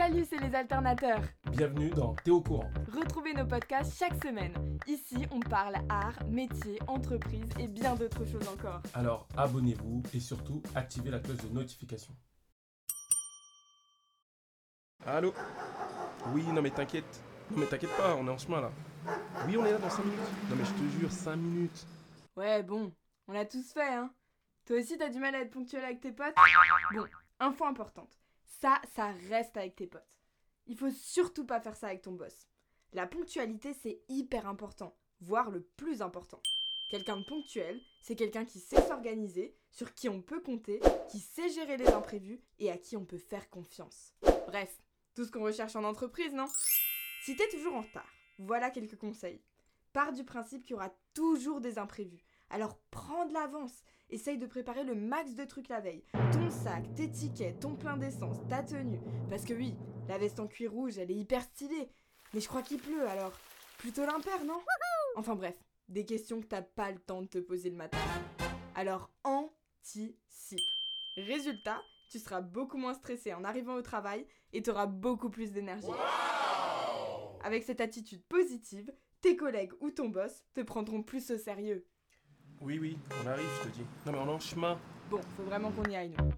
Salut, c'est les alternateurs. Bienvenue dans T'es au courant. Retrouvez nos podcasts chaque semaine. Ici, on parle art, métier, entreprise et bien d'autres choses encore. Alors abonnez-vous et surtout activez la cloche de notification. Allô? Oui, non mais t'inquiète. Non mais t'inquiète pas, on est en chemin là. Oui, on est là dans 5 minutes. Non mais je te jure, 5 minutes. Ouais, bon, on l'a tous fait, hein. Toi aussi, t'as du mal à être ponctuel avec tes potes? Bon, info importante. Ça, ça reste avec tes potes. Il faut surtout pas faire ça avec ton boss. La ponctualité, c'est hyper important, voire le plus important. Quelqu'un de ponctuel, c'est quelqu'un qui sait s'organiser, sur qui on peut compter, qui sait gérer les imprévus et à qui on peut faire confiance. Bref, tout ce qu'on recherche en entreprise, non? Si t'es toujours en retard, voilà quelques conseils. Pars du principe qu'il y aura toujours des imprévus. Alors prends de l'avance. Essaye de préparer le max de trucs la veille. Ton sac, tes tickets, ton plein d'essence, ta tenue. Parce que oui, la veste en cuir rouge, elle est hyper stylée. Mais je crois qu'il pleut alors. Plutôt l'impair, non? Enfin bref, des questions que t'as pas le temps de te poser le matin. Alors anticipe. Résultat, tu seras beaucoup moins stressé en arrivant au travail et t'auras beaucoup plus d'énergie. Avec cette attitude positive, tes collègues ou ton boss te prendront plus au sérieux. Oui, oui, on arrive, je te dis. Non mais on est en chemin. Bon, faut vraiment qu'on y aille, nous.